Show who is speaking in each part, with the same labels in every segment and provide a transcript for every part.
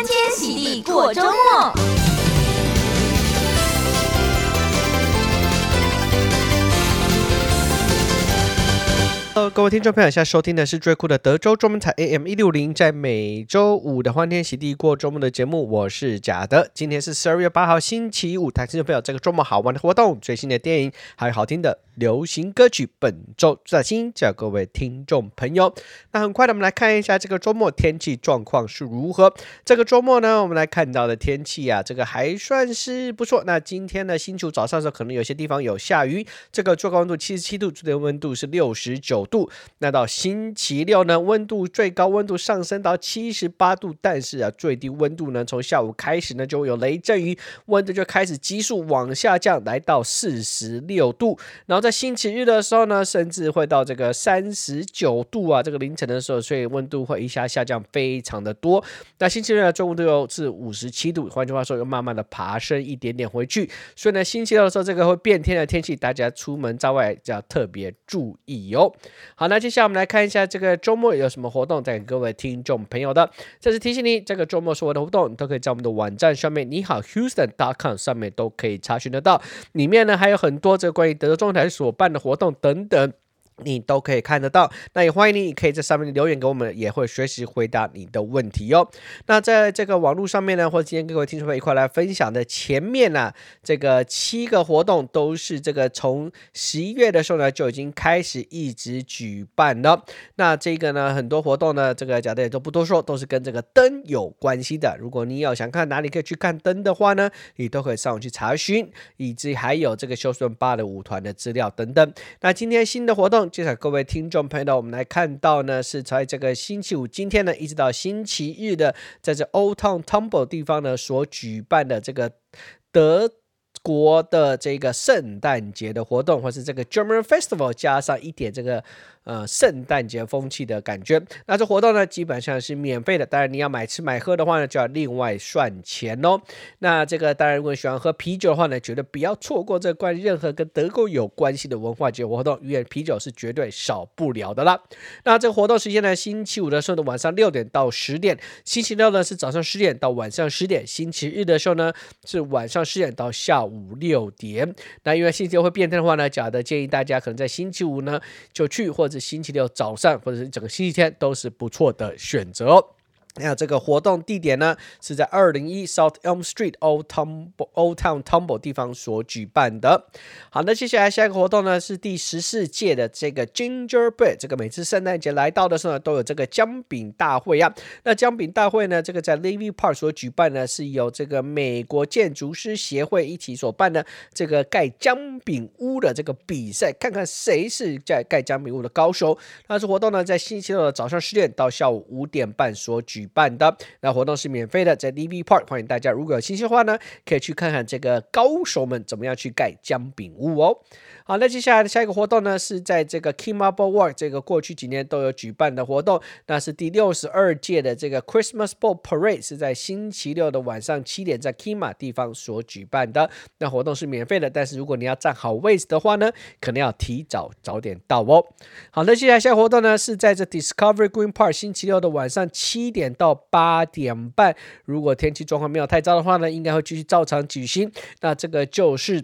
Speaker 1: 欢天喜地过周末。
Speaker 2: Hello，各位听众朋友，现在收听的是最酷的德州中文台 AM 一六零，在每周五的欢天喜地过周末的节目，我是贾德。今天是十二月八号，星期五。台听众朋友，这个周末好玩的活动、最新的电影，还有好听的流行歌曲，本周最新，叫各位听众朋友。那很快的，我们来看一下这个周末天气状况是如何。这个周末呢，我们来看到的天气啊，这个还算是不错。那今天呢，星期早上的时候，可能有些地方有下雨。这个最高温度七十七度，最低温度是六十九。度，那到星期六呢，温度最高温度上升到七十八度，但是啊，最低温度呢，从下午开始呢，就会有雷阵雨，温度就开始急速往下降，来到四十六度。然后在星期日的时候呢，甚至会到这个三十九度啊，这个凌晨的时候，所以温度会一下下降非常的多。那星期日呢，最温度又是五十七度，换句话说，又慢慢的爬升一点点回去。所以呢，星期六的时候，这个会变天的天气，大家出门在外就要特别注意哟。好，那接下来我们来看一下这个周末有什么活动，带给各位听众朋友的。再次提醒你，这个周末所有的活动，都可以在我们的网站上面，你好 Houston.com 上面都可以查询得到。里面呢还有很多这个关于德州中台所办的活动等等。你都可以看得到，那也欢迎你，可以在上面留言给我们，也会随时回答你的问题哟。那在这个网络上面呢，或者今天各位听众朋友一块来分享的前面呢、啊，这个七个活动都是这个从十一月的时候呢就已经开始一直举办了。那这个呢，很多活动呢，这个讲的也都不多说，都是跟这个灯有关系的。如果你有想看哪里可以去看灯的话呢，你都可以上网去查询，以及还有这个休斯顿芭蕾舞团的资料等等。那今天新的活动。接下来各位听众朋友，我们来看到呢，是在这个星期五，今天呢，一直到星期日的，在这 Old Town Tumble 地方呢，所举办的这个德国的这个圣诞节的活动，或是这个 German Festival，加上一点这个。呃，圣诞节风气的感觉。那这活动呢，基本上是免费的。当然，你要买吃买喝的话呢，就要另外算钱哦。那这个当然，如果喜欢喝啤酒的话呢，绝对不要错过这关任何跟德国有关系的文化节活动，因为啤酒是绝对少不了的啦。那这个活动时间呢，星期五的时候呢，晚上六点到十点；星期六呢是早上十点到晚上十点；星期日的时候呢是晚上十点到下午六点。那因为星期六会变天的话呢，假的建议大家可能在星期五呢就去或。是星期六早上，或者是整个星期天，都是不错的选择。那这个活动地点呢，是在二零一 South Elm Street Old Town Old Town Tumble 地方所举办的。好，那接下来下一个活动呢，是第十四届的这个 Gingerbread。这个每次圣诞节来到的时候呢，都有这个姜饼大会啊。那姜饼大会呢，这个在 Levy Park 所举办呢，是由这个美国建筑师协会一起所办的这个盖姜饼屋的这个比赛，看看谁是在盖姜饼屋的高手。那这活动呢，在星期六的早上十点到下午五点半所举。举办的那活动是免费的，在 D V Park，欢迎大家。如果有兴趣的话呢，可以去看看这个高手们怎么样去盖姜饼屋哦。好，那接下来的下一个活动呢，是在这个 Kmart Walk，这个过去几年都有举办的活动，那是第六十二届的这个 Christmas Boat Parade，是在星期六的晚上七点，在 Kima 地方所举办的。那活动是免费的，但是如果你要占好位置的话呢，可能要提早早点到哦。好，那接下来下一个活动呢，是在这 Discovery Green Park，星期六的晚上七点到八点半。如果天气状况没有太糟的话呢，应该会继续照常举行。那这个就是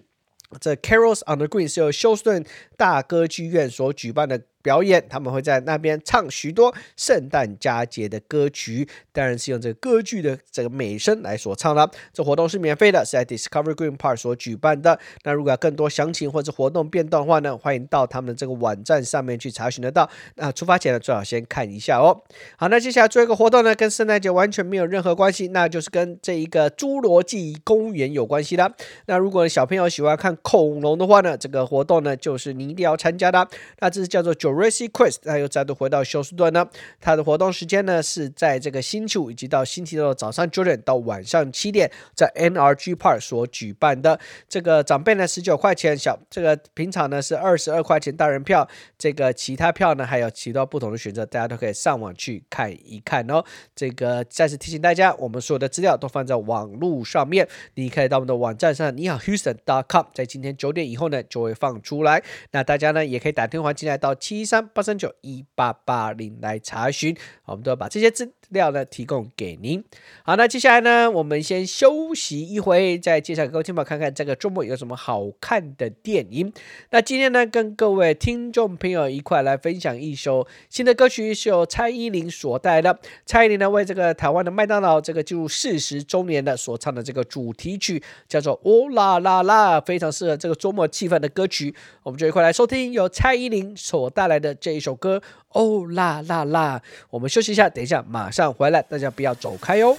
Speaker 2: 这 Carols on the Green 是由休斯顿大歌剧院所举办的。表演，他们会在那边唱许多圣诞佳节的歌曲，当然是用这个歌剧的这个美声来所唱了。这活动是免费的，是在 Discovery Green Park 所举办的。那如果要更多详情或者活动变动的话呢，欢迎到他们这个网站上面去查询得到。那出发前呢，最好先看一下哦。好，那接下来做一个活动呢，跟圣诞节完全没有任何关系，那就是跟这一个侏罗纪公园有关系的。那如果小朋友喜欢看恐龙的话呢，这个活动呢，就是你一定要参加的。那这是叫做九 Jurassic Quest，他又再度回到休斯顿呢。他的活动时间呢是在这个星期五以及到星期六的早上九点到晚上七点，在 NRG Park 所举办的。这个长辈呢十九块钱，小这个平常呢是二十二块钱大人票。这个其他票呢还有其他不同的选择，大家都可以上网去看一看哦。这个再次提醒大家，我们所有的资料都放在网络上面，你可以到我们的网站上，你好 Houston.com，在今天九点以后呢就会放出来。那大家呢也可以打电话进来到七。三八三九一八八零来查询，我们都要把这些资料呢提供给您。好，那接下来呢，我们先休息一回，再介绍给各位听众看看这个周末有什么好看的电影。那今天呢，跟各位听众朋友一块来分享一首新的歌曲，是由蔡依林所带的。蔡依林呢，为这个台湾的麦当劳这个进入四十周年的所唱的这个主题曲，叫做《哦啦啦啦》，非常适合这个周末气氛的歌曲。我们就一块来收听由蔡依林所带来的这一首歌《哦啦啦啦》。我们休息一下，等一下马上回来，大家不要走开哟。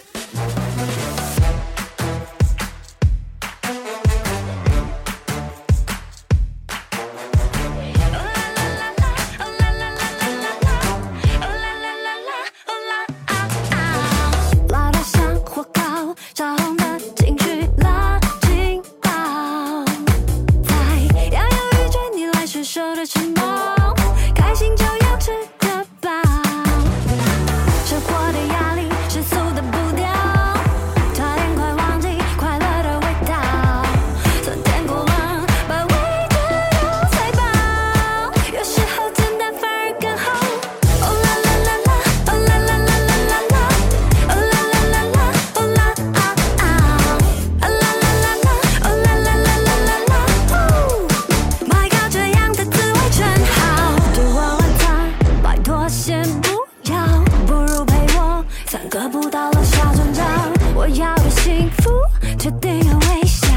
Speaker 3: 算得不到了小成长，我要的幸福确定有微笑，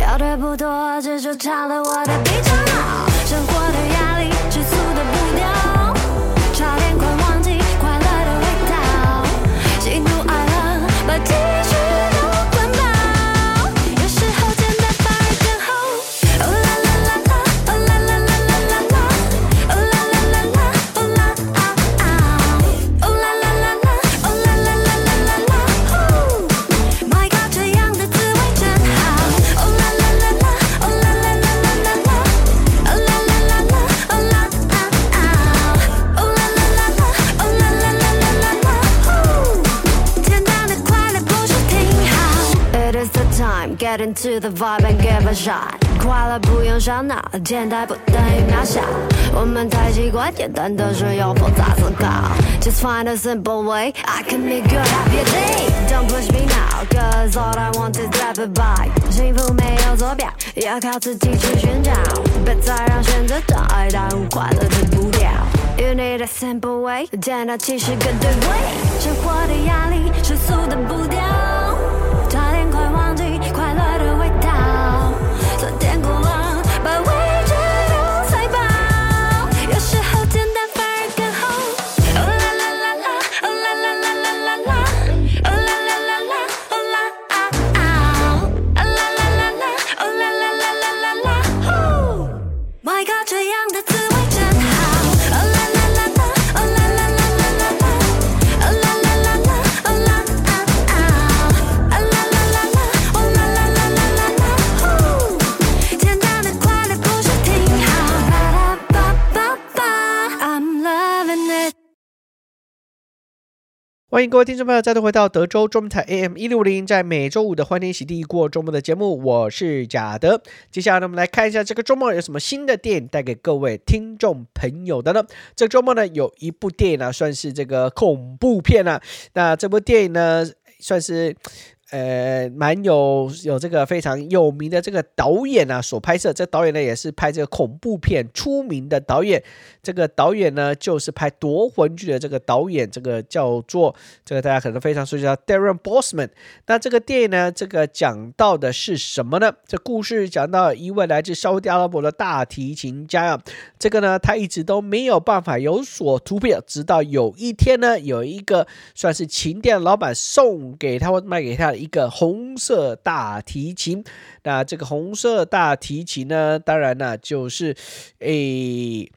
Speaker 3: 要的不多，这就差了我的较好。生活的压力。To the vibe and give a shot，快乐不用想脑简单不等于渺小。我们太习惯简单的事要复杂思考。Just find a simple way, I can make your happy day. Don't push me now, cause all I want is happy by。幸福没有坐标，要靠自己去寻找。别再让选择障碍耽误快乐的步调。You need a simple way，简单其实更对味。生活的压力，世
Speaker 2: 欢迎各位听众朋友再度回到德州中文台 AM 一六零，在每周五的欢天喜地过周末的节目，我是贾德。接下来呢，我们来看一下这个周末有什么新的电影带给各位听众朋友的呢？这个周末呢，有一部电影呢，算是这个恐怖片啊。那这部电影呢，算是。呃，蛮有有这个非常有名的这个导演啊，所拍摄。这导演呢，也是拍这个恐怖片出名的导演。这个导演呢，就是拍夺魂剧的这个导演，这个叫做这个大家可能非常熟悉，叫 Darren Bousman。那这个电影呢，这个讲到的是什么呢？这故事讲到一位来自沙乌地阿拉伯的大提琴家啊，这个呢，他一直都没有办法有所突破，直到有一天呢，有一个算是琴店老板送给他或卖给他。一个红色大提琴，那这个红色大提琴呢，当然呢，就是诶，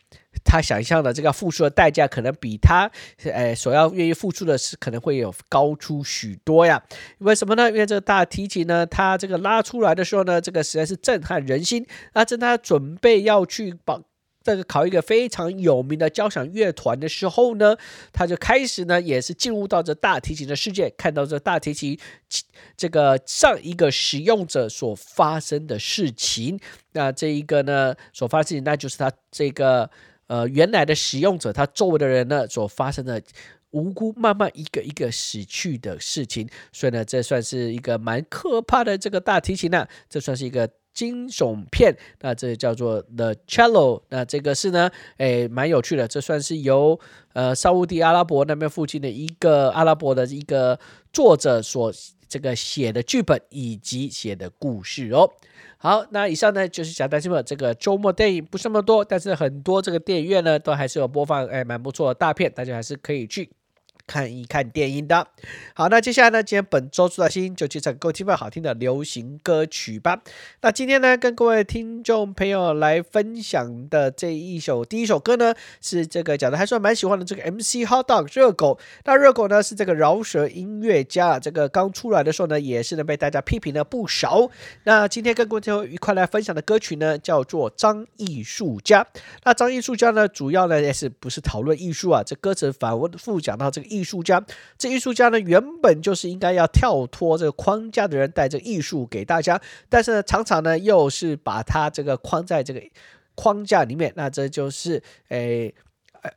Speaker 2: 他想象的这个付出的代价，可能比他诶所要愿意付出的是，可能会有高出许多呀。为什么呢？因为这个大提琴呢，他这个拉出来的时候呢，这个实在是震撼人心。那正他准备要去把。这个考一个非常有名的交响乐团的时候呢，他就开始呢，也是进入到这大提琴的世界，看到这大提琴这个上一个使用者所发生的事情。那这一个呢，所发生，那就是他这个呃原来的使用者他周围的人呢所发生的无辜慢慢一个一个死去的事情，所以呢，这算是一个蛮可怕的这个大提琴呢、啊，这算是一个。惊悚片，那这叫做 The Cello，那这个是呢，诶，蛮有趣的，这算是由呃沙乌地阿拉伯那边附近的一个阿拉伯的一个作者所这个写的剧本以及写的故事哦。好，那以上呢就是小担心们这个周末电影不是那么多，但是很多这个电影院呢都还是有播放，诶，蛮不错的大片，大家还是可以去。看一看电影的。好，那接下来呢，今天本周出的新就介绍各位听众好听的流行歌曲吧。那今天呢，跟各位听众朋友来分享的这一首第一首歌呢，是这个讲的还算蛮喜欢的这个 MC Hotdog 热狗。那热狗呢是这个饶舌音乐家，这个刚出来的时候呢，也是呢被大家批评了不少。那今天跟各位听众一块来分享的歌曲呢，叫做《张艺术家》。那张艺术家呢，主要呢也是不是讨论艺术啊？这歌词反复讲到这个。艺术家，这艺术家呢，原本就是应该要跳脱这个框架的人，带着艺术给大家，但是呢，常常呢，又是把他这个框在这个框架里面，那这就是诶。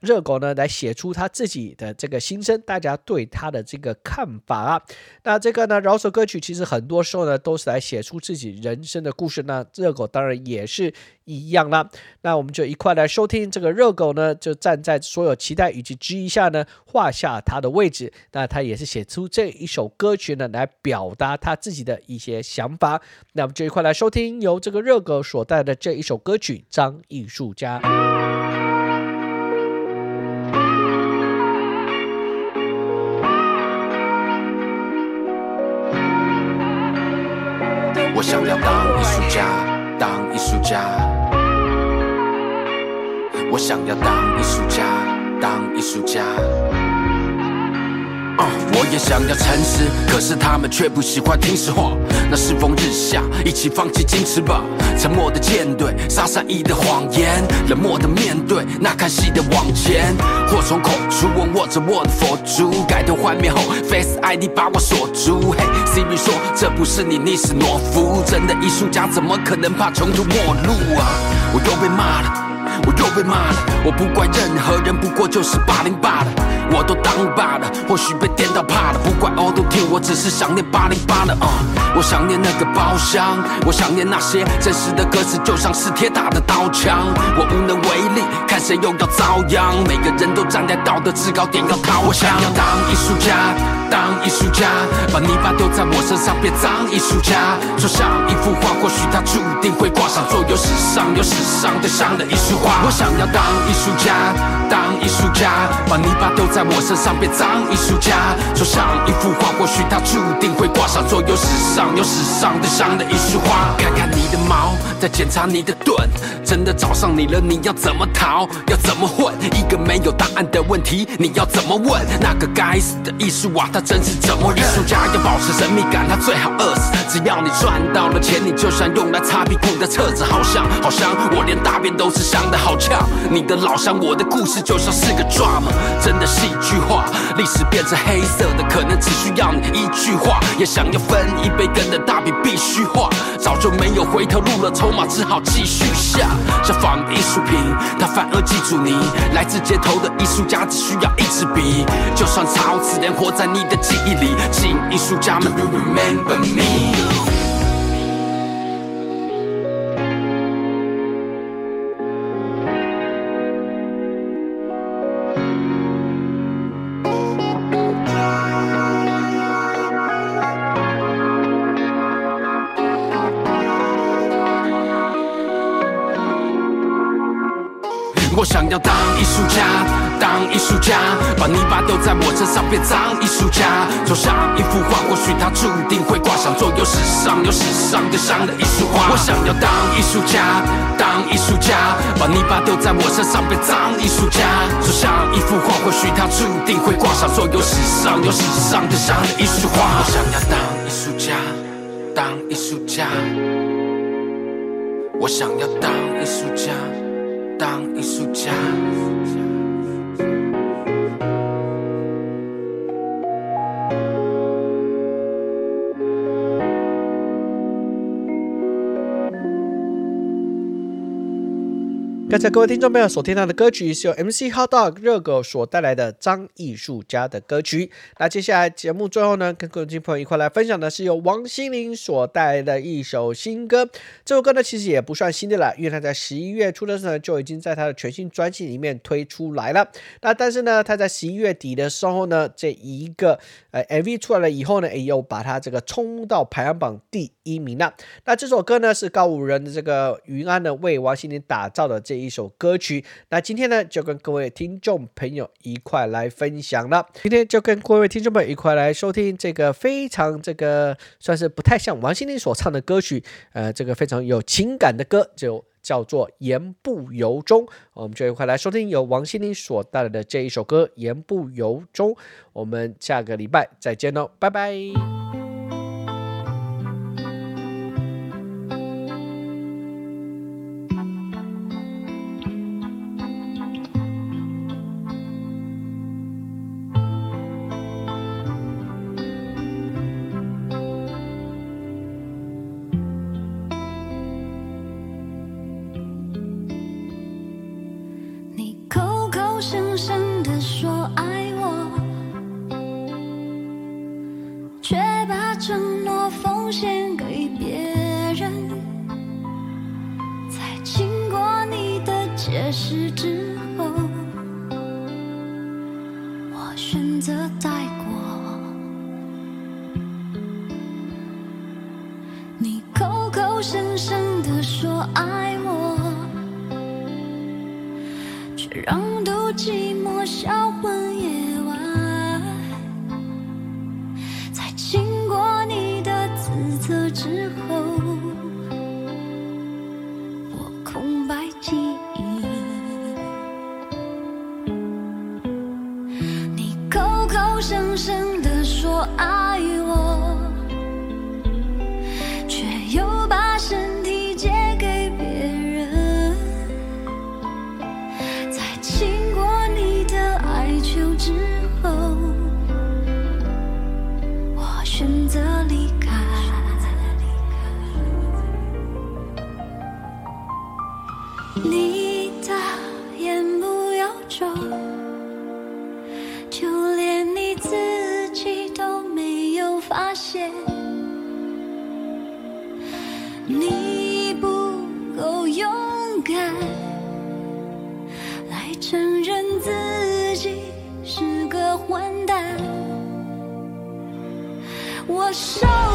Speaker 2: 热狗呢，来写出他自己的这个心声，大家对他的这个看法啊。那这个呢，饶舌歌曲其实很多时候呢，都是来写出自己人生的故事。那热狗当然也是一样啦。那我们就一块来收听这个热狗呢，就站在所有期待以及质疑下呢，画下他的位置。那他也是写出这一首歌曲呢，来表达他自己的一些想法。那我们就一块来收听由这个热狗所带的这一首歌曲《张艺术家》。
Speaker 4: 想要当艺术家，当艺术家。我想要当艺术家，当艺术家。我也想要诚实，可是他们却不喜欢听实话。那世风日下，一起放弃矜持吧。沉默的舰队，撒善意的谎言，冷漠的面对那看戏的往前。祸从口出，我握着我的佛珠，改头换面后，Face ID 把我锁住。嘿，Siri 说这不是你，你是懦夫。真的艺术家怎么可能怕穷途末路啊？我又被骂了。我又被骂了，我不怪任何人，不过就是霸凌罢了。我都当爸了，或许被颠倒怕了，不怪 Auto Tune，我只是想念八零八的啊！我想念那个包厢，我想念那些真实的歌词，就像是铁打的刀枪。我无能为力，看谁又要遭殃。每个人都站在道德制高点要掏枪。我想要当艺术家，当艺术家，把泥巴丢在我身上变脏艺术家。就像一幅画，或许它注定会挂上，做有史上有史上最香的一束花。我想要当艺术家，当艺术家，把泥巴丢在我身上变脏艺术家，就像一幅画，或许它注定会挂上做有史上有史上最香的一束花。看看你的毛，再检查你的盾，真的找上你了，你要怎么逃？要怎么混？一个没有答案的问题，你要怎么问？那个该死的艺术啊，他真是怎么？艺术家要保持神秘感，他最好饿死。只要你赚到了钱，你就像用来擦屁股的厕纸，好香好香，我连大便都是香的。好呛，你的老乡，我的故事就像是个 drama，真的戏剧化。历史变成黑色的，可能只需要你一句话。也想要分一杯羹的大饼必须画，早就没有回头路了，筹码只好继续下。像仿艺术品，他反而记住你。来自街头的艺术家只需要一支笔，就算抄词人活在你的记忆里。请艺术家们 remember me。我想要当艺术家，当艺术家，泥巴丢在我身上变脏艺术家，就像一幅画，或许它注定会挂上，做有史上有史上最香的一束花。我想要当艺术家，当艺术家，把泥巴丢在我身上变脏艺术家，就像一幅画，或许它注定会挂上，做有史上有史上最香的一束花。我想要当艺术家，当艺术家，我想要当艺术家。当艺术家。
Speaker 2: 刚才各位听众朋友所听到的歌曲是由 MC Hotdog 热狗所带来的张艺术家的歌曲。那接下来节目最后呢，跟各位听众朋友一块来分享的是由王心凌所带来的一首新歌。这首歌呢，其实也不算新的了，因为他在十一月初的时候就已经在他的全新专辑里面推出来了。那但是呢，他在十一月底的时候呢，这一个呃 MV 出来了以后呢，也又把他这个冲到排行榜第一名了。那这首歌呢，是告五人的这个云安呢为王心凌打造的这。一首歌曲，那今天呢，就跟各位听众朋友一块来分享了。今天就跟各位听众朋友一块来收听这个非常这个算是不太像王心凌所唱的歌曲，呃，这个非常有情感的歌，就叫做《言不由衷》。我们就一块来收听由王心凌所带来的这一首歌《言不由衷》。我们下个礼拜再见喽，拜拜。
Speaker 3: 深深的说爱我却把承诺奉献给你不够勇敢，来承认自己是个混蛋。我受。